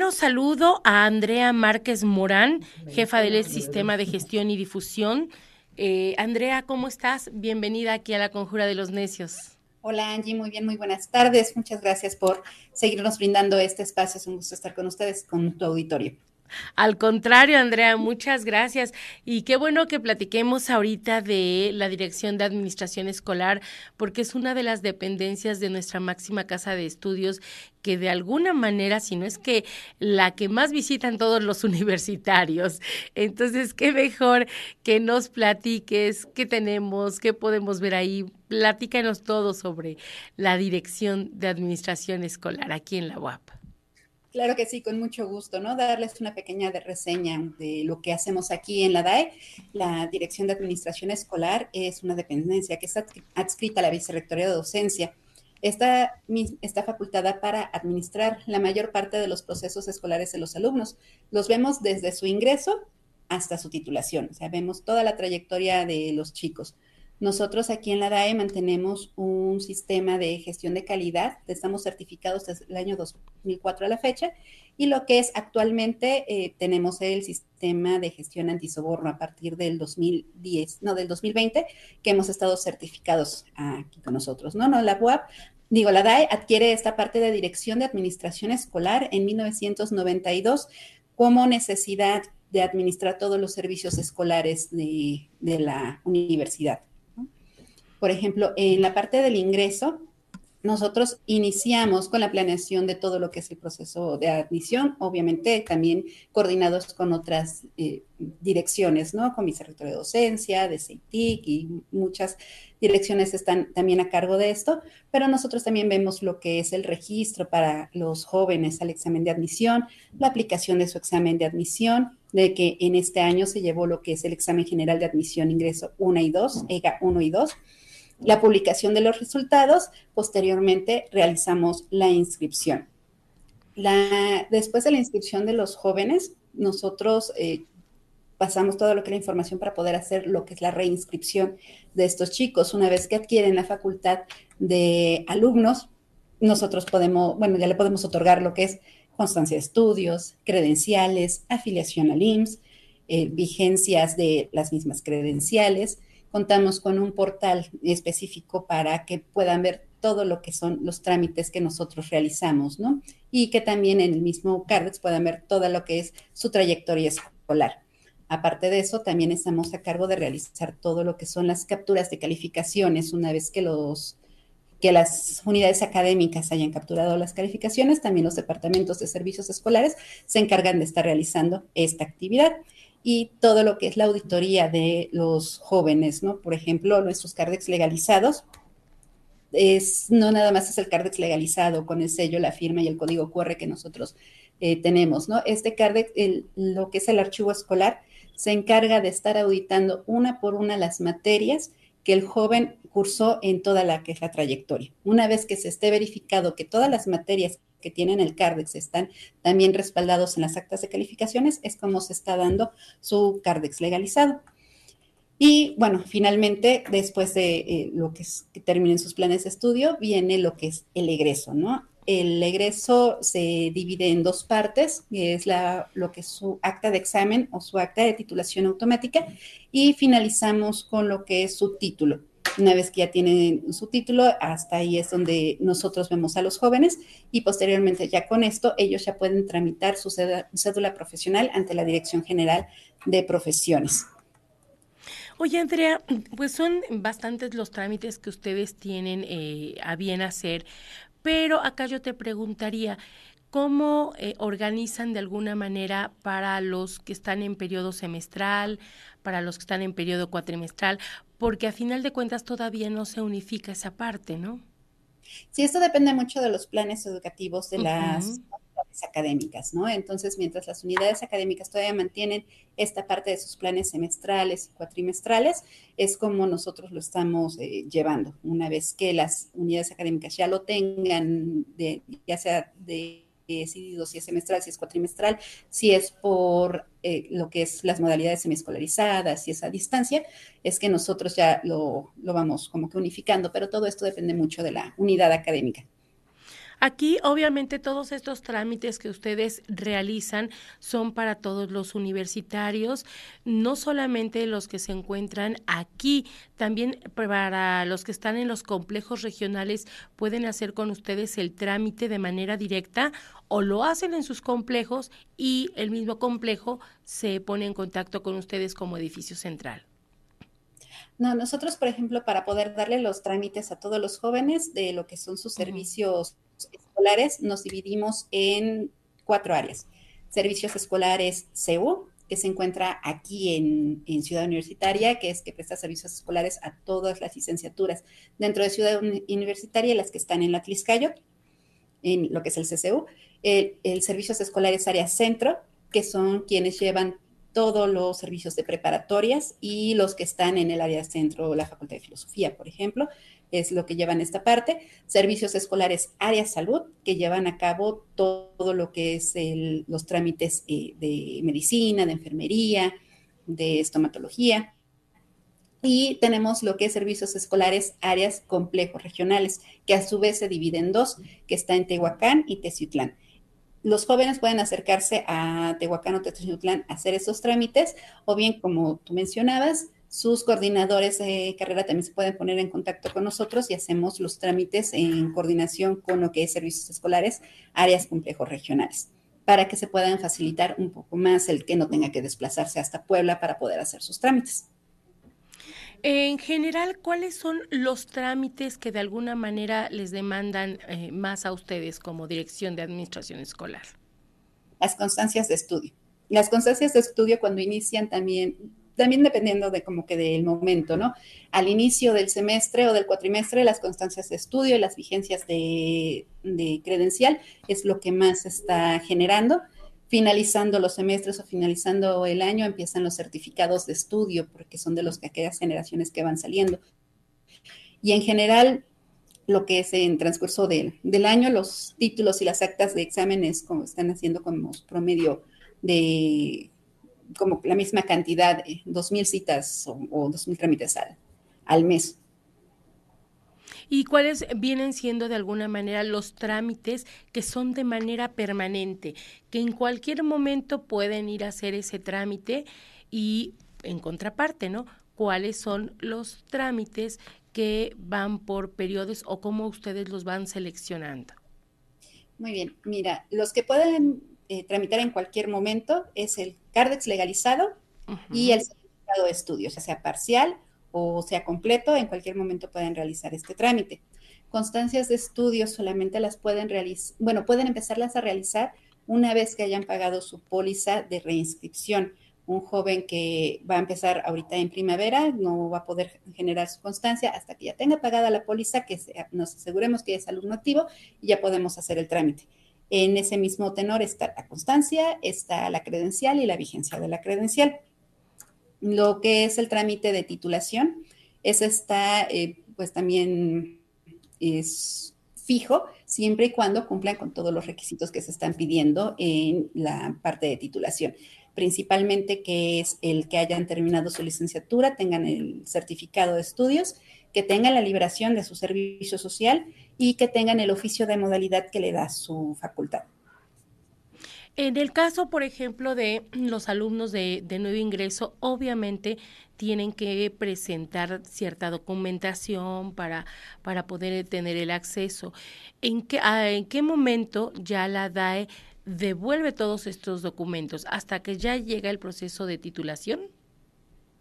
Bueno, saludo a Andrea Márquez Morán, jefa del Sistema de Gestión y Difusión. Eh, Andrea, ¿cómo estás? Bienvenida aquí a la Conjura de los Necios. Hola Angie, muy bien, muy buenas tardes. Muchas gracias por seguirnos brindando este espacio. Es un gusto estar con ustedes, con tu auditorio. Al contrario, Andrea, muchas gracias. Y qué bueno que platiquemos ahorita de la Dirección de Administración Escolar, porque es una de las dependencias de nuestra máxima casa de estudios que de alguna manera, si no es que la que más visitan todos los universitarios. Entonces, qué mejor que nos platiques qué tenemos, qué podemos ver ahí. Platícanos todo sobre la Dirección de Administración Escolar aquí en la UAP. Claro que sí, con mucho gusto, ¿no? Darles una pequeña reseña de lo que hacemos aquí en la DAE. La Dirección de Administración Escolar es una dependencia que está adscrita a la Vicerrectoría de Docencia. Está, está facultada para administrar la mayor parte de los procesos escolares de los alumnos. Los vemos desde su ingreso hasta su titulación, o sea, vemos toda la trayectoria de los chicos. Nosotros aquí en la DAE mantenemos un sistema de gestión de calidad, estamos certificados desde el año 2004 a la fecha, y lo que es actualmente eh, tenemos el sistema de gestión antisoborno a partir del 2010, no, del 2020, que hemos estado certificados aquí con nosotros, ¿no? No, la UAP, digo, la DAE adquiere esta parte de dirección de administración escolar en 1992 como necesidad de administrar todos los servicios escolares de la universidad. Por ejemplo, en la parte del ingreso, nosotros iniciamos con la planeación de todo lo que es el proceso de admisión, obviamente también coordinados con otras eh, direcciones, ¿no? Con Vicerrectorio de Docencia, de CEITIC y muchas direcciones están también a cargo de esto, pero nosotros también vemos lo que es el registro para los jóvenes al examen de admisión, la aplicación de su examen de admisión, de que en este año se llevó lo que es el examen general de admisión ingreso 1 y 2, EGA 1 y 2 la publicación de los resultados, posteriormente realizamos la inscripción. después de la inscripción de los jóvenes, nosotros eh, pasamos todo lo que es la información para poder hacer lo que es la reinscripción de estos chicos. Una vez que adquieren la facultad de alumnos, nosotros podemos, bueno, ya le podemos otorgar lo que es constancia de estudios, credenciales, afiliación al IMSS, eh, vigencias de las mismas credenciales, contamos con un portal específico para que puedan ver todo lo que son los trámites que nosotros realizamos, ¿no? Y que también en el mismo CARDEX puedan ver todo lo que es su trayectoria escolar. Aparte de eso, también estamos a cargo de realizar todo lo que son las capturas de calificaciones una vez que los que las unidades académicas hayan capturado las calificaciones, también los departamentos de servicios escolares se encargan de estar realizando esta actividad y todo lo que es la auditoría de los jóvenes, ¿no? Por ejemplo, nuestros CARDEX legalizados, es, no nada más es el CARDEX legalizado con el sello, la firma y el código QR que nosotros eh, tenemos, ¿no? Este CARDEX, lo que es el archivo escolar, se encarga de estar auditando una por una las materias que el joven cursó en toda la que es la trayectoria. Una vez que se esté verificado que todas las materias que tienen el CARDEX están también respaldados en las actas de calificaciones, es como se está dando su CARDEX legalizado. Y bueno, finalmente, después de eh, lo que, es, que terminen sus planes de estudio, viene lo que es el egreso, ¿no? El egreso se divide en dos partes, es la, lo que es su acta de examen o su acta de titulación automática, y finalizamos con lo que es su título. Una vez que ya tienen su título, hasta ahí es donde nosotros vemos a los jóvenes y posteriormente ya con esto ellos ya pueden tramitar su cédula profesional ante la Dirección General de Profesiones. Oye, Andrea, pues son bastantes los trámites que ustedes tienen eh, a bien hacer, pero acá yo te preguntaría, ¿cómo eh, organizan de alguna manera para los que están en periodo semestral, para los que están en periodo cuatrimestral? Porque a final de cuentas todavía no se unifica esa parte, ¿no? Sí, esto depende mucho de los planes educativos de las unidades académicas, ¿no? Entonces, mientras las unidades académicas todavía mantienen esta parte de sus planes semestrales y cuatrimestrales, es como nosotros lo estamos eh, llevando. Una vez que las unidades académicas ya lo tengan, de, ya sea de decidido si es semestral, si es cuatrimestral, si es por eh, lo que es las modalidades semiescolarizadas, si es a distancia, es que nosotros ya lo, lo vamos como que unificando, pero todo esto depende mucho de la unidad académica. Aquí, obviamente, todos estos trámites que ustedes realizan son para todos los universitarios, no solamente los que se encuentran aquí, también para los que están en los complejos regionales pueden hacer con ustedes el trámite de manera directa o lo hacen en sus complejos y el mismo complejo se pone en contacto con ustedes como edificio central. No, nosotros, por ejemplo, para poder darle los trámites a todos los jóvenes de lo que son sus servicios escolares, nos dividimos en cuatro áreas. Servicios escolares CEU, que se encuentra aquí en, Ciudad Universitaria, que es que presta servicios escolares a todas las licenciaturas dentro de Ciudad Universitaria, las que están en la Tliscayo, en lo que es el CCU. El, Servicios Escolares Área Centro, que son quienes llevan todos los servicios de preparatorias y los que están en el área centro, la Facultad de Filosofía, por ejemplo, es lo que llevan esta parte. Servicios escolares, área salud, que llevan a cabo todo lo que es los trámites eh, de medicina, de enfermería, de estomatología. Y tenemos lo que es servicios escolares, áreas complejos regionales, que a su vez se dividen en dos, que está en Tehuacán y Teciutlán los jóvenes pueden acercarse a Tehuacán o Teciutlán a hacer esos trámites, o bien, como tú mencionabas, sus coordinadores de carrera también se pueden poner en contacto con nosotros y hacemos los trámites en coordinación con lo que es servicios escolares, áreas complejos regionales, para que se puedan facilitar un poco más el que no tenga que desplazarse hasta Puebla para poder hacer sus trámites. En general, ¿cuáles son los trámites que de alguna manera les demandan eh, más a ustedes como dirección de administración escolar? Las constancias de estudio. Las constancias de estudio cuando inician también, también dependiendo de como que del momento, ¿no? Al inicio del semestre o del cuatrimestre, las constancias de estudio y las vigencias de, de credencial es lo que más está generando finalizando los semestres o finalizando el año empiezan los certificados de estudio, porque son de los que aquellas generaciones que van saliendo. Y en general, lo que es en transcurso del, año, los títulos y las actas de exámenes como están haciendo como promedio de como la misma cantidad, dos 2.000 citas o, o 2.000 trámites al, al mes y cuáles vienen siendo de alguna manera los trámites que son de manera permanente, que en cualquier momento pueden ir a hacer ese trámite y en contraparte, ¿no? ¿Cuáles son los trámites que van por periodos o cómo ustedes los van seleccionando? Muy bien, mira, los que pueden eh, tramitar en cualquier momento es el CARDEX legalizado y el certificado de estudios, ya sea parcial o sea completo, en cualquier momento pueden realizar este trámite. Constancias de estudios solamente las pueden realizar, bueno, pueden empezarlas a realizar una vez que hayan pagado su póliza de reinscripción. Un joven que va a empezar ahorita en primavera no va a poder generar su constancia hasta que ya tenga pagada la póliza, que nos aseguremos que es alumno activo y ya podemos hacer el trámite. En ese mismo tenor está la constancia, está la credencial y la vigencia de la credencial lo que es el trámite de titulación. Eso está, eh, pues también es fijo, siempre y cuando cumplan con todos los requisitos que se están pidiendo en la parte de titulación. Principalmente que es el que hayan terminado su licenciatura, tengan el certificado de estudios, que tengan la liberación de su servicio social y que tengan el oficio de modalidad que le da su facultad. En el caso, por ejemplo, de los alumnos de, nuevo ingreso, obviamente tienen que presentar cierta documentación para, para poder tener el acceso. ¿En qué, ¿En qué momento ya la DAE devuelve todos estos documentos? ¿Hasta que ya llega el proceso de titulación?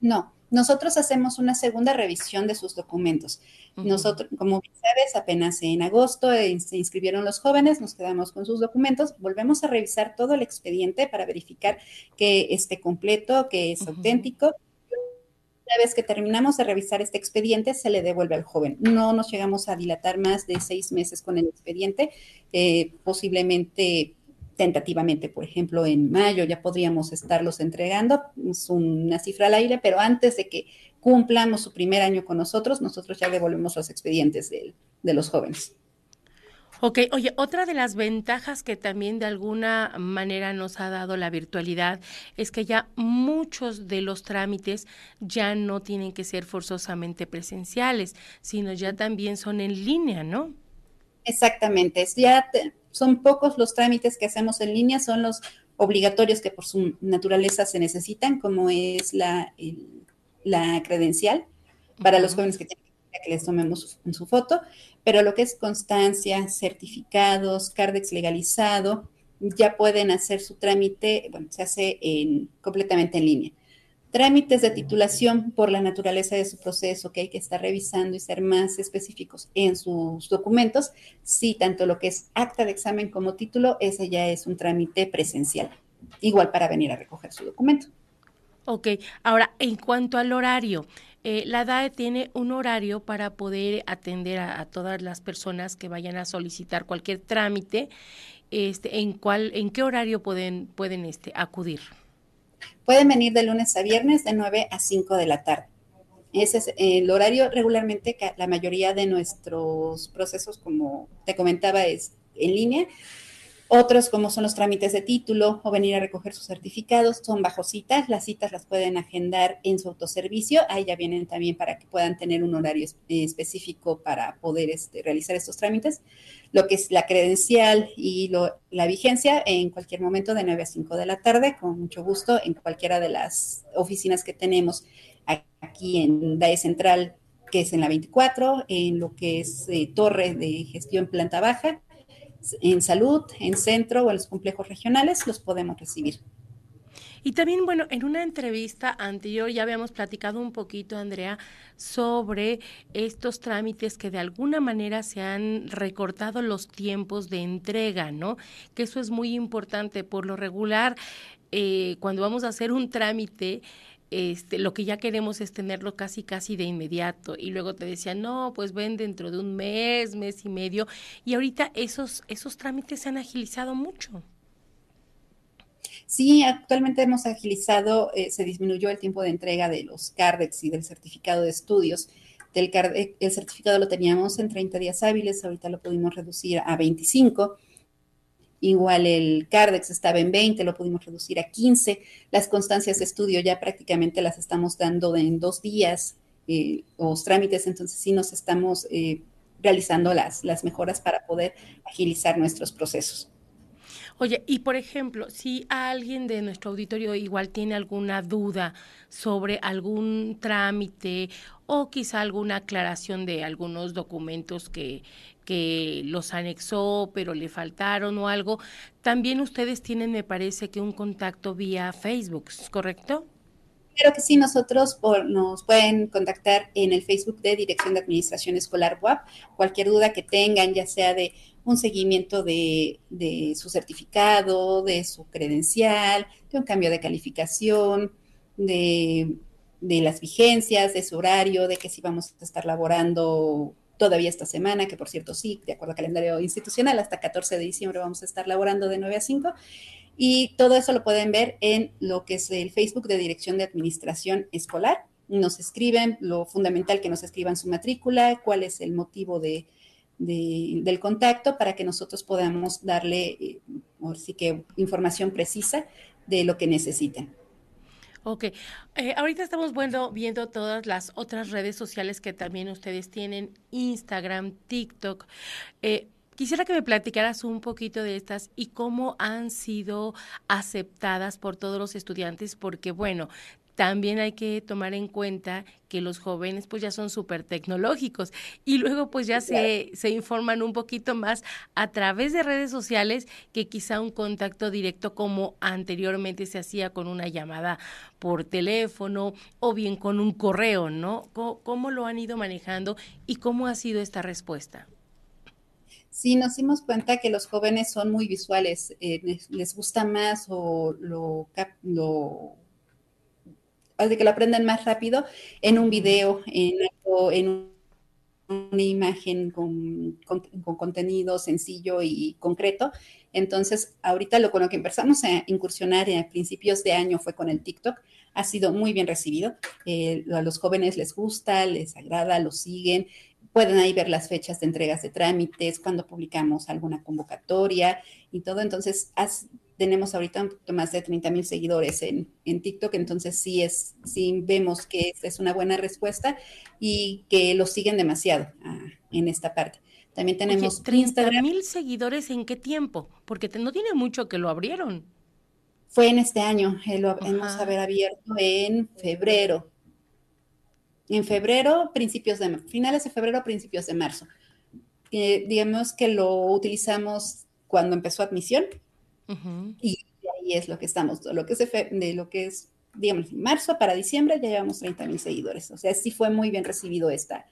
No, nosotros hacemos una segunda revisión de sus documentos. Nosotros, como sabes, apenas en agosto eh, se inscribieron los jóvenes, nos quedamos con sus documentos, volvemos a revisar todo el expediente para verificar que esté completo, que es auténtico. Una vez que terminamos de revisar este expediente, se le devuelve al joven. No nos llegamos a dilatar más de seis meses con el expediente, eh, posiblemente tentativamente, por ejemplo, en mayo ya podríamos estarlos entregando, es una cifra al aire, pero antes de que cumplamos su primer año con nosotros, nosotros ya devolvemos los expedientes de, de los jóvenes. Ok, oye, otra de las ventajas que también de alguna manera nos ha dado la virtualidad es que ya muchos de los trámites ya no tienen que ser forzosamente presenciales, sino ya también son en línea, ¿no? Exactamente, ya son pocos los trámites que hacemos en línea, son los obligatorios que por su naturaleza se necesitan, como es la, la credencial para los jóvenes que tienen que les tomemos en su foto, pero lo que es constancia, certificados, CARDEX legalizado, ya pueden hacer su trámite, bueno, se hace en, completamente en línea. Trámites de titulación por la naturaleza de su proceso, que hay que estar revisando y ser más específicos en sus documentos. Sí, tanto lo que es acta de examen como título, ese ya es un trámite presencial, igual para venir a recoger su documento. Ok, ahora en cuanto al horario, eh, la DAE tiene un horario para poder atender a, todas las personas que vayan a solicitar cualquier trámite. Este, ¿en, cuál, ¿En qué horario pueden, pueden este, acudir? Pueden venir de lunes a viernes de 9 a 5 de la tarde. Ese es el horario regularmente que la mayoría de nuestros procesos, como te comentaba, es en línea. Otros, como son los trámites de título o venir a recoger sus certificados, son bajo citas. Las citas las pueden agendar en su autoservicio. Ahí ya vienen también para que puedan tener un horario específico para poder este, realizar estos trámites. Lo que es la credencial y la vigencia en cualquier momento de 9 a 5 de la tarde, con mucho gusto, en cualquiera de las oficinas que tenemos aquí en DAE Central, que es en la 24, en lo que es eh, Torre de Gestión Planta Baja en salud, en centro o en los complejos regionales, los podemos recibir. Y también, bueno, en una entrevista anterior ya habíamos platicado un poquito, Andrea, sobre estos trámites que de alguna manera se han recortado los tiempos de entrega, ¿no? Que eso es muy importante. Por lo regular, eh, cuando vamos a hacer un trámite, este, lo que ya queremos es tenerlo casi, casi de inmediato. Y luego te decían, no, pues ven dentro de un mes, mes y medio. Y ahorita esos, esos trámites se han agilizado mucho. Sí, actualmente hemos agilizado, eh, se disminuyó el tiempo de entrega de los CARDEX y del certificado de estudios. Del el certificado lo teníamos en 30 días hábiles, ahorita lo pudimos reducir a 25 Igual el CARDEX estaba en 20, lo pudimos reducir a 15. Las constancias de estudio ya prácticamente las estamos dando en dos días, eh, los trámites, entonces sí nos estamos eh, realizando las, las mejoras para poder agilizar nuestros procesos. Oye, y por ejemplo, si alguien de nuestro auditorio igual tiene alguna duda sobre algún trámite o quizá alguna aclaración de algunos documentos que, que los anexó, pero le faltaron o algo, también ustedes tienen, me parece, que un contacto vía Facebook, ¿correcto? Creo que sí, nosotros nos pueden contactar en el Facebook de Dirección de Administración Escolar WAP. Cualquier duda que tengan, ya sea de un seguimiento de, su certificado, de su credencial, de un cambio de calificación, de, de las vigencias, de su horario, de que si vamos a estar laborando todavía esta semana, que por cierto sí, de acuerdo al calendario institucional, hasta 14 de diciembre vamos a estar laborando de 9 a 5. Y todo eso lo pueden ver en lo que es el Facebook de Dirección de Administración Escolar. Nos escriben, lo fundamental que nos escriban su matrícula, cuál es el motivo de, del contacto para que nosotros podamos darle, eh, sí que, información precisa de lo que necesiten. Ok, eh, ahorita estamos viendo todas las otras redes sociales que también ustedes tienen, Instagram, TikTok. Eh, quisiera que me platicaras un poquito de estas y cómo han sido aceptadas por todos los estudiantes, porque bueno, también hay que tomar en cuenta que los jóvenes pues ya son súper tecnológicos y luego pues ya se, se informan un poquito más a través de redes sociales que quizá un contacto directo como anteriormente se hacía con una llamada por teléfono o bien con un correo, ¿no? ¿Cómo, lo han ido manejando y cómo ha sido esta respuesta? Sí, nos dimos cuenta que los jóvenes son muy visuales, eh, les, gusta más o lo, lo de que lo aprendan más rápido en un video, en, en una imagen con, contenido sencillo y concreto. Entonces, ahorita lo con lo que empezamos a incursionar a principios de año fue con el TikTok. Ha sido muy bien recibido. Eh, a los jóvenes les gusta, les agrada, lo siguen. Pueden ahí ver las fechas de entregas de trámites, cuando publicamos alguna convocatoria y todo. Entonces, tenemos ahorita un poquito más de 30 mil seguidores en, TikTok, entonces sí, es, sí vemos que es una buena respuesta y que lo siguen demasiado ah, en esta parte. También tenemos 30 mil seguidores en qué tiempo? Porque no tiene mucho que lo abrieron. Fue en este año, eh, lo hemos haber abierto en febrero. En febrero, principios de finales de febrero, principios de marzo. Eh, digamos que lo utilizamos cuando empezó admisión y ahí es lo que estamos, lo que, es de lo que es, digamos, marzo para diciembre ya llevamos 30 mil seguidores. O sea, sí fue muy bien recibido esta,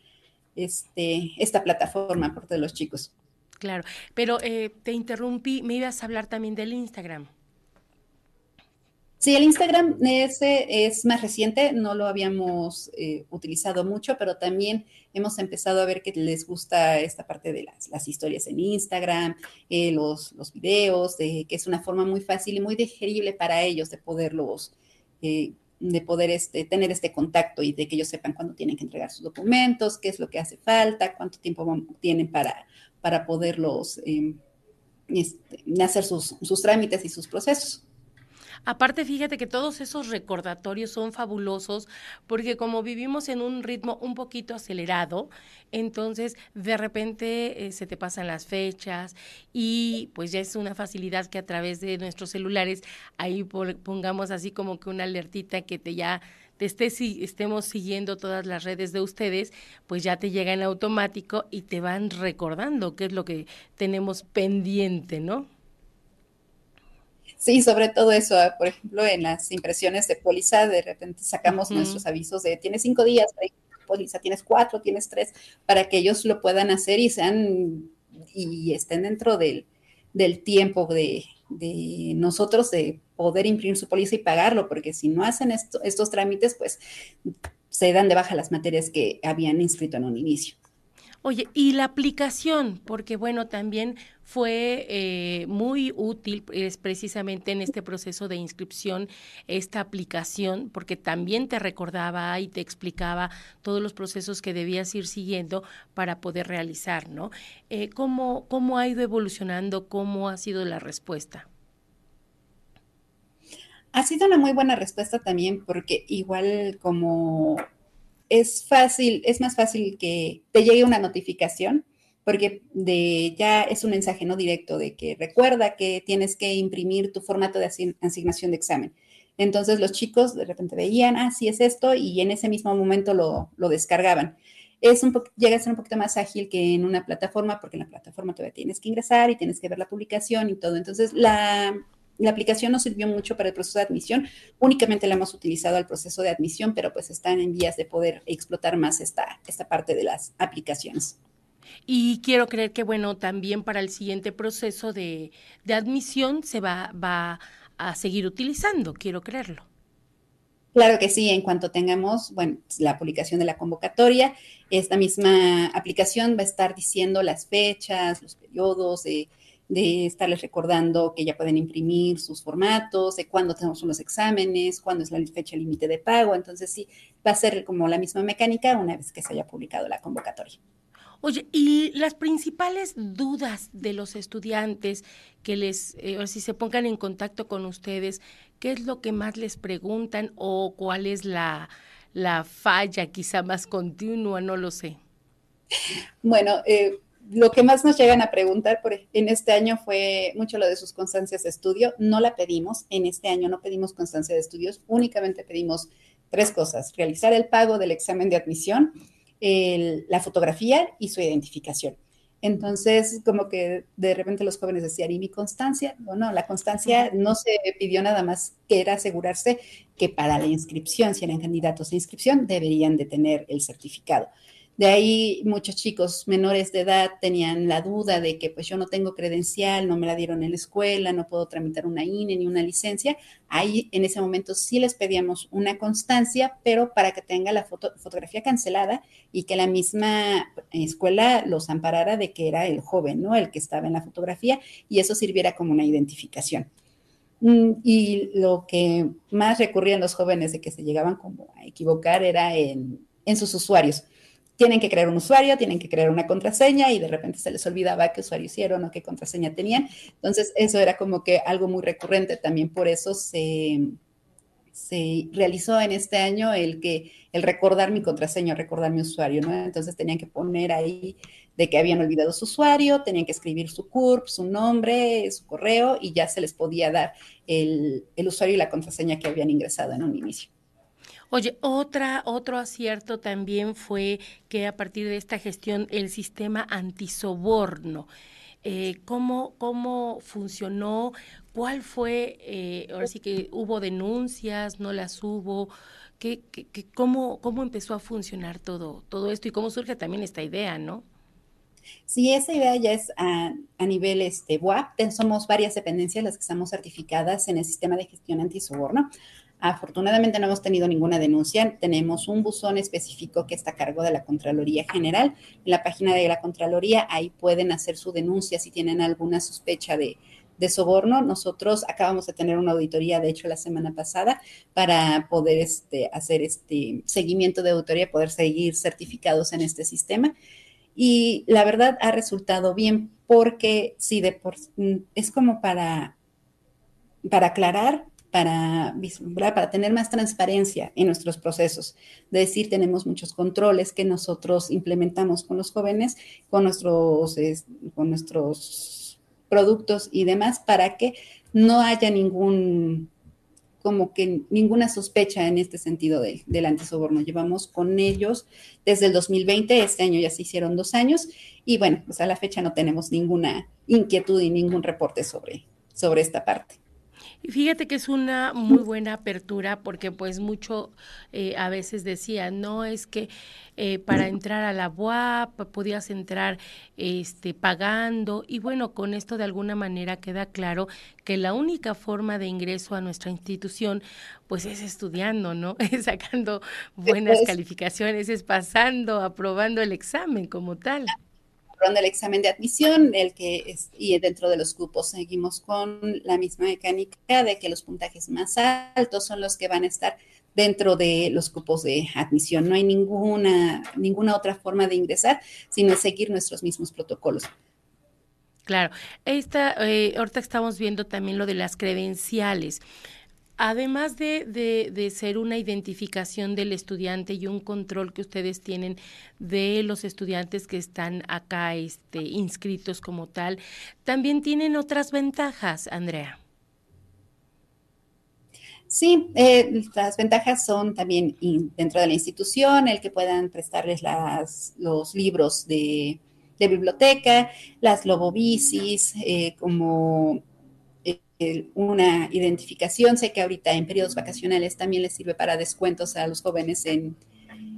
este, esta plataforma por todos los chicos. Claro, pero eh, te interrumpí, me ibas a hablar también del Instagram. Sí, el Instagram ese es más reciente, no lo habíamos eh, utilizado mucho, pero también hemos empezado a ver que les gusta esta parte de las, historias en Instagram, eh, los, videos, de, que es una forma muy fácil y muy digerible para ellos de poderlos, eh, de poder este, tener este contacto y de que ellos sepan cuándo tienen que entregar sus documentos, qué es lo que hace falta, cuánto tiempo tienen para, para poderlos este, hacer sus trámites y sus procesos. Aparte, fíjate que todos esos recordatorios son fabulosos porque como vivimos en un ritmo un poquito acelerado, entonces de repente eh, se te pasan las fechas y pues ya es una facilidad que a través de nuestros celulares ahí pongamos así como que una alertita que te ya te esté, si estemos siguiendo todas las redes de ustedes, pues ya te llega en automático y te van recordando qué es lo que tenemos pendiente, ¿no? Sí, sobre todo eso, ah, por ejemplo, en las impresiones de póliza, de repente sacamos nuestros avisos de tienes cinco días para póliza, tienes cuatro, tienes tres, para que ellos lo puedan hacer y sean y estén dentro del, del tiempo de, de, nosotros de poder imprimir su póliza y pagarlo, porque si no hacen estos trámites, pues se dan de baja las materias que habían inscrito en un inicio. Oye, y la aplicación, porque bueno, también fue eh, muy útil es precisamente en este proceso de inscripción esta aplicación, porque también te recordaba y te explicaba todos los procesos que debías ir siguiendo para poder realizar, ¿no? Eh, ¿cómo, ¿Cómo ha ido evolucionando? ¿Cómo ha sido la respuesta? Ha sido una muy buena respuesta también porque igual como es fácil, es más fácil que te llegue una notificación, porque de, ya es un mensaje no directo de que recuerda que tienes que imprimir tu formato de asignación de examen. Entonces los chicos de repente veían, ah, sí es esto, y en ese mismo momento lo, descargaban. Es llega a ser un poquito más ágil que en una plataforma, porque en la plataforma todavía tienes que ingresar y tienes que ver la publicación y todo. Entonces, la, la aplicación nos sirvió mucho para el proceso de admisión, únicamente la hemos utilizado al proceso de admisión, pero pues están en vías de poder explotar más esta, esta parte de las aplicaciones. Y quiero creer que, bueno, también para el siguiente proceso de, de admisión se va, va a seguir utilizando, quiero creerlo. Claro que sí, en cuanto tengamos, bueno, la publicación de la convocatoria, esta misma aplicación va a estar diciendo las fechas, los periodos, de de estarles recordando que ya pueden imprimir sus formatos, de cuándo tenemos unos exámenes, cuándo es la fecha límite de pago. Entonces, sí, va a ser como la misma mecánica una vez que se haya publicado la convocatoria. Oye, y las principales dudas de los estudiantes que les, eh, si se pongan en contacto con ustedes, ¿qué es lo que más les preguntan o cuál es la, la falla quizá más continua? No lo sé. Bueno, eh, lo que más nos llegan a preguntar por, en este año fue mucho lo de sus constancias de estudio. No la pedimos, en este año no pedimos constancia de estudios, únicamente pedimos tres cosas, realizar el pago del examen de admisión, la fotografía y su identificación. Entonces, como que de repente los jóvenes decían, ¿y mi constancia? No, no, la constancia no se pidió nada más que era asegurarse que para la inscripción, si eran candidatos de inscripción, deberían de tener el certificado. De ahí muchos chicos menores de edad tenían la duda de que pues yo no tengo credencial, no me la dieron en la escuela, no puedo tramitar una INE ni una licencia. Ahí en ese momento sí les pedíamos una constancia, pero para que tenga la fotografía cancelada y que la misma escuela los amparara de que era el joven, ¿no? El que estaba en la fotografía y eso sirviera como una identificación. Mm, y lo que más recurrían los jóvenes de que se llegaban como a equivocar era en, en sus usuarios tienen que crear un usuario, tienen que crear una contraseña y de repente se les olvidaba qué usuario hicieron o qué contraseña tenían. Entonces, eso era como que algo muy recurrente. También por eso se, se realizó en este año el que el recordar mi contraseña, recordar mi usuario, ¿no? Entonces tenían que poner ahí de que habían olvidado su usuario, tenían que escribir su CURP, su nombre, su correo y ya se les podía dar el, el usuario y la contraseña que habían ingresado en un inicio. Oye, otra, otro acierto también fue que a partir de esta gestión el sistema antisoborno. Eh, ¿cómo, ¿Cómo funcionó? ¿Cuál fue? Eh, ahora sí que hubo denuncias, no las hubo. ¿Qué, qué, cómo, ¿Cómo empezó a funcionar todo, todo esto y cómo surge también esta idea, no? Sí, esa idea ya es a, nivel este, WAP. Somos varias dependencias las que estamos certificadas en el sistema de gestión antisoborno. Afortunadamente no hemos tenido ninguna denuncia. Tenemos un buzón específico que está a cargo de la Contraloría General. En la página de la Contraloría ahí pueden hacer su denuncia si tienen alguna sospecha de, soborno. Nosotros acabamos de tener una auditoría, de hecho, la semana pasada, para poder este, hacer este seguimiento de auditoría, poder seguir certificados en este sistema. Y la verdad ha resultado bien porque sí, de por, es como para, para aclarar para para tener más transparencia en nuestros procesos. De decir, tenemos muchos controles que nosotros implementamos con los jóvenes, con nuestros, con nuestros productos y demás, para que no haya ningún, como que ninguna sospecha en este sentido del antisoborno. Llevamos con ellos desde el 2020, este año ya se hicieron dos años, y bueno, pues a la fecha no tenemos ninguna inquietud y ningún reporte sobre, sobre esta parte. Fíjate que es una muy buena apertura porque pues mucho eh, a veces decía, no es que eh, para entrar a la UAP podías entrar este, pagando y bueno, con esto de alguna manera queda claro que la única forma de ingreso a nuestra institución pues es estudiando, ¿no? Es sacando buenas calificaciones, es pasando, aprobando el examen como tal el examen de admisión, el que es, y dentro de los grupos seguimos con la misma mecánica de que los puntajes más altos son los que van a estar dentro de los grupos de admisión. No hay ninguna, ninguna otra forma de ingresar sino seguir nuestros mismos protocolos. Claro, esta, eh, ahorita estamos viendo también lo de las credenciales. Además de, de, ser una identificación del estudiante y un control que ustedes tienen de los estudiantes que están acá este, inscritos como tal, también tienen otras ventajas, Andrea. Sí, eh, las ventajas son también dentro de la institución, el que puedan prestarles las, los libros de, de biblioteca, las lobobicis, eh, como una identificación. Sé que ahorita en periodos vacacionales también les sirve para descuentos a los jóvenes en,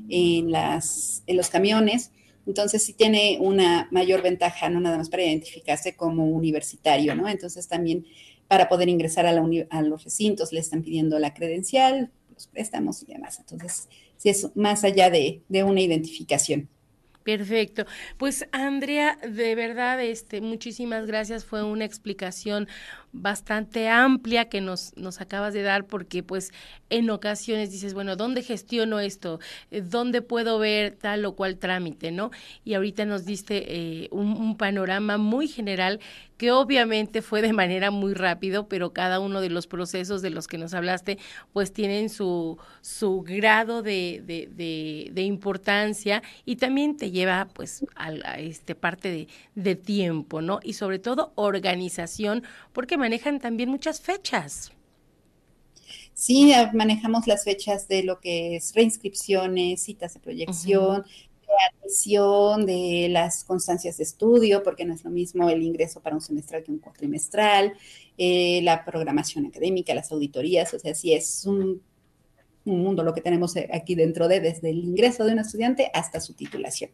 en, las, en los camiones. Entonces sí tiene una mayor ventaja, no nada más para identificarse como universitario, ¿no? Entonces también para poder ingresar a, a los recintos le están pidiendo la credencial, los préstamos y demás. Entonces, sí es más allá de, de una identificación. Perfecto. Pues Andrea, de verdad, este, muchísimas gracias. Fue una explicación bastante amplia que nos, nos acabas de dar porque pues en ocasiones dices, bueno, ¿dónde gestiono esto? Eh, ¿Dónde puedo ver tal o cual trámite? ¿No? Y ahorita nos diste eh, un, panorama muy general que obviamente fue de manera muy rápido, pero cada uno de los procesos de los que nos hablaste pues tienen su, su grado de, de, importancia y también te lleva pues a, este parte de tiempo, ¿no? Y sobre todo organización, porque manejan también muchas fechas. Sí, manejamos las fechas de lo que es reinscripciones, citas de proyección, de admisión, de las constancias de estudio, porque no es lo mismo el ingreso para un semestral que un cuatrimestral, eh, la programación académica, las auditorías, o sea, sí es un, un mundo lo que tenemos aquí dentro de desde el ingreso de un estudiante hasta su titulación.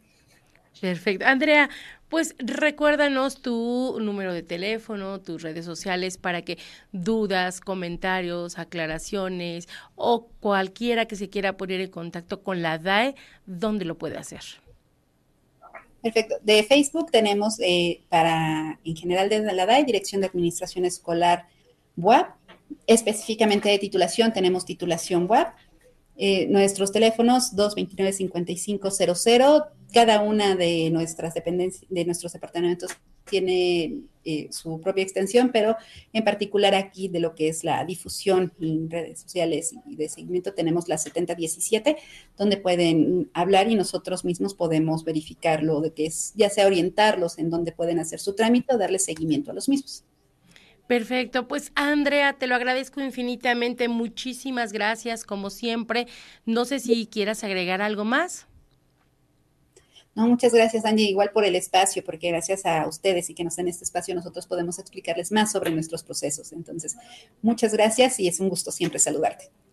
Perfecto. Andrea, pues recuérdanos tu número de teléfono, tus redes sociales para que dudas, comentarios, aclaraciones o cualquiera que se quiera poner en contacto con la DAE, ¿dónde lo puede hacer? Perfecto. De Facebook tenemos eh, para, en general desde la DAE, Dirección de Administración Escolar WAP. Específicamente de titulación, tenemos titulación WAP. Eh, nuestros teléfonos 229-5500. Cada una de nuestras dependencias, de nuestros departamentos tiene eh, su propia extensión, pero en particular aquí de lo que es la difusión en redes sociales y de seguimiento tenemos la 7017, donde pueden hablar y nosotros mismos podemos verificarlo, de que es ya sea orientarlos en dónde pueden hacer su trámite o darle seguimiento a los mismos. Perfecto, pues Andrea, te lo agradezco infinitamente, muchísimas gracias como siempre. No sé si quieras agregar algo más. No, muchas gracias, Angie, igual por el espacio, porque gracias a ustedes y que nos den este espacio, nosotros podemos explicarles más sobre nuestros procesos. Entonces, muchas gracias y es un gusto siempre saludarte.